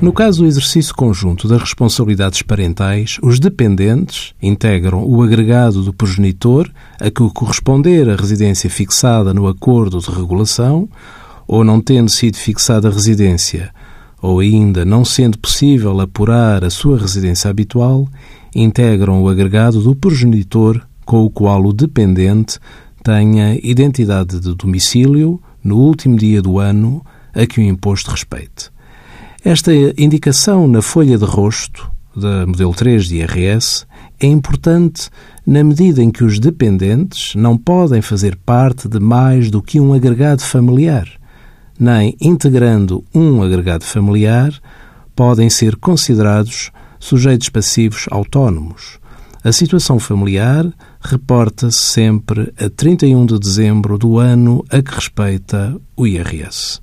No caso do exercício conjunto das responsabilidades parentais, os dependentes integram o agregado do progenitor a que corresponder a residência fixada no acordo de regulação, ou não tendo sido fixada a residência, ou ainda não sendo possível apurar a sua residência habitual, integram o agregado do progenitor com o qual o dependente tenha identidade de domicílio no último dia do ano a que o imposto respeite. Esta indicação na folha de rosto da modelo 3 de IRS é importante na medida em que os dependentes não podem fazer parte de mais do que um agregado familiar, nem integrando um agregado familiar podem ser considerados sujeitos passivos autónomos. A situação familiar reporta-se sempre a 31 de dezembro do ano a que respeita o IRS.